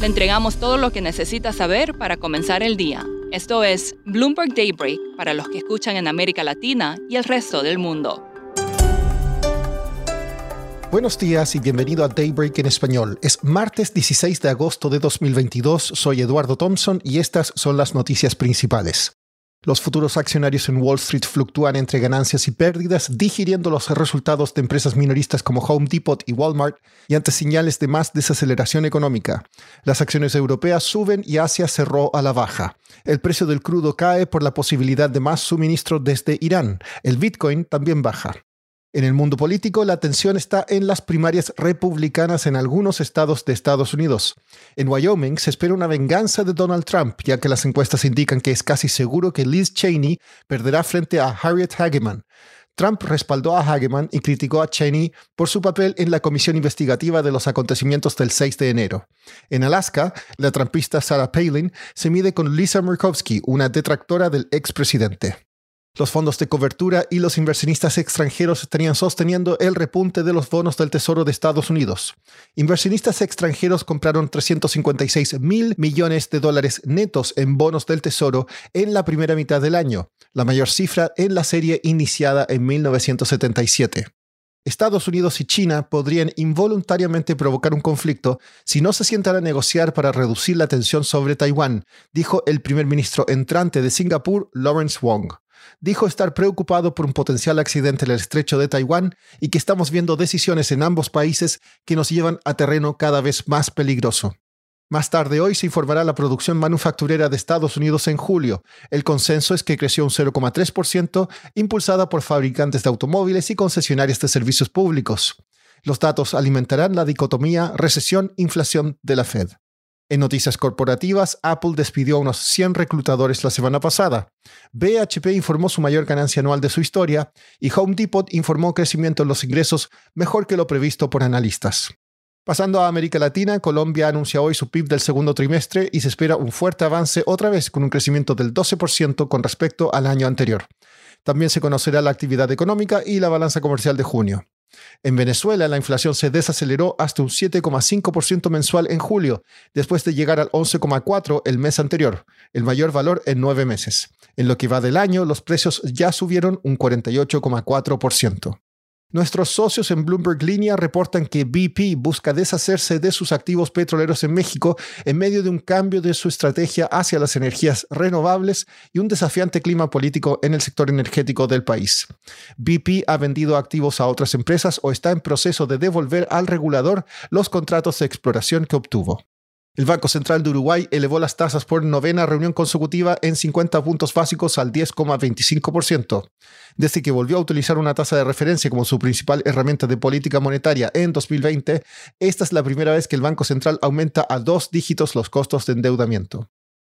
Le entregamos todo lo que necesita saber para comenzar el día. Esto es Bloomberg Daybreak para los que escuchan en América Latina y el resto del mundo. Buenos días y bienvenido a Daybreak en español. Es martes 16 de agosto de 2022. Soy Eduardo Thompson y estas son las noticias principales. Los futuros accionarios en Wall Street fluctúan entre ganancias y pérdidas, digiriendo los resultados de empresas minoristas como Home Depot y Walmart y ante señales de más desaceleración económica. Las acciones europeas suben y Asia cerró a la baja. El precio del crudo cae por la posibilidad de más suministro desde Irán. El Bitcoin también baja. En el mundo político, la atención está en las primarias republicanas en algunos estados de Estados Unidos. En Wyoming se espera una venganza de Donald Trump, ya que las encuestas indican que es casi seguro que Liz Cheney perderá frente a Harriet Hageman. Trump respaldó a Hageman y criticó a Cheney por su papel en la comisión investigativa de los acontecimientos del 6 de enero. En Alaska, la trumpista Sarah Palin se mide con Lisa Murkowski, una detractora del expresidente. Los fondos de cobertura y los inversionistas extranjeros estarían sosteniendo el repunte de los bonos del Tesoro de Estados Unidos. Inversionistas extranjeros compraron 356 mil millones de dólares netos en bonos del Tesoro en la primera mitad del año, la mayor cifra en la serie iniciada en 1977. Estados Unidos y China podrían involuntariamente provocar un conflicto si no se sientan a negociar para reducir la tensión sobre Taiwán, dijo el primer ministro entrante de Singapur, Lawrence Wong dijo estar preocupado por un potencial accidente en el estrecho de Taiwán y que estamos viendo decisiones en ambos países que nos llevan a terreno cada vez más peligroso. Más tarde hoy se informará la producción manufacturera de Estados Unidos en julio. El consenso es que creció un 0,3%, impulsada por fabricantes de automóviles y concesionarias de servicios públicos. Los datos alimentarán la dicotomía recesión-inflación de la Fed. En noticias corporativas, Apple despidió a unos 100 reclutadores la semana pasada. BHP informó su mayor ganancia anual de su historia y Home Depot informó crecimiento en los ingresos mejor que lo previsto por analistas. Pasando a América Latina, Colombia anuncia hoy su PIB del segundo trimestre y se espera un fuerte avance otra vez con un crecimiento del 12% con respecto al año anterior. También se conocerá la actividad económica y la balanza comercial de junio. En Venezuela, la inflación se desaceleró hasta un 7,5% mensual en julio, después de llegar al 11,4% el mes anterior, el mayor valor en nueve meses. En lo que va del año, los precios ya subieron un 48,4%. Nuestros socios en Bloomberg Línea reportan que BP busca deshacerse de sus activos petroleros en México en medio de un cambio de su estrategia hacia las energías renovables y un desafiante clima político en el sector energético del país. BP ha vendido activos a otras empresas o está en proceso de devolver al regulador los contratos de exploración que obtuvo. El Banco Central de Uruguay elevó las tasas por novena reunión consecutiva en 50 puntos básicos al 10,25%. Desde que volvió a utilizar una tasa de referencia como su principal herramienta de política monetaria en 2020, esta es la primera vez que el Banco Central aumenta a dos dígitos los costos de endeudamiento.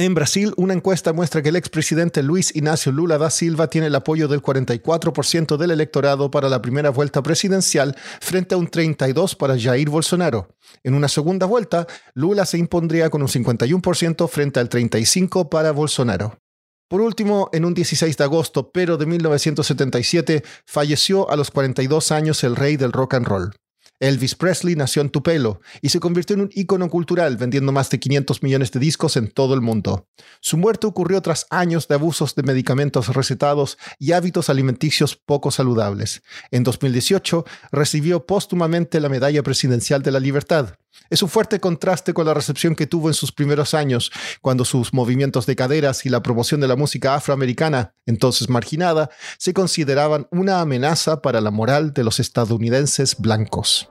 En Brasil, una encuesta muestra que el expresidente Luis Ignacio Lula da Silva tiene el apoyo del 44% del electorado para la primera vuelta presidencial frente a un 32% para Jair Bolsonaro. En una segunda vuelta, Lula se impondría con un 51% frente al 35% para Bolsonaro. Por último, en un 16 de agosto, pero de 1977, falleció a los 42 años el rey del rock and roll. Elvis Presley nació en Tupelo y se convirtió en un ícono cultural vendiendo más de 500 millones de discos en todo el mundo. Su muerte ocurrió tras años de abusos de medicamentos recetados y hábitos alimenticios poco saludables. En 2018 recibió póstumamente la Medalla Presidencial de la Libertad. Es un fuerte contraste con la recepción que tuvo en sus primeros años, cuando sus movimientos de caderas y la promoción de la música afroamericana, entonces marginada, se consideraban una amenaza para la moral de los estadounidenses blancos.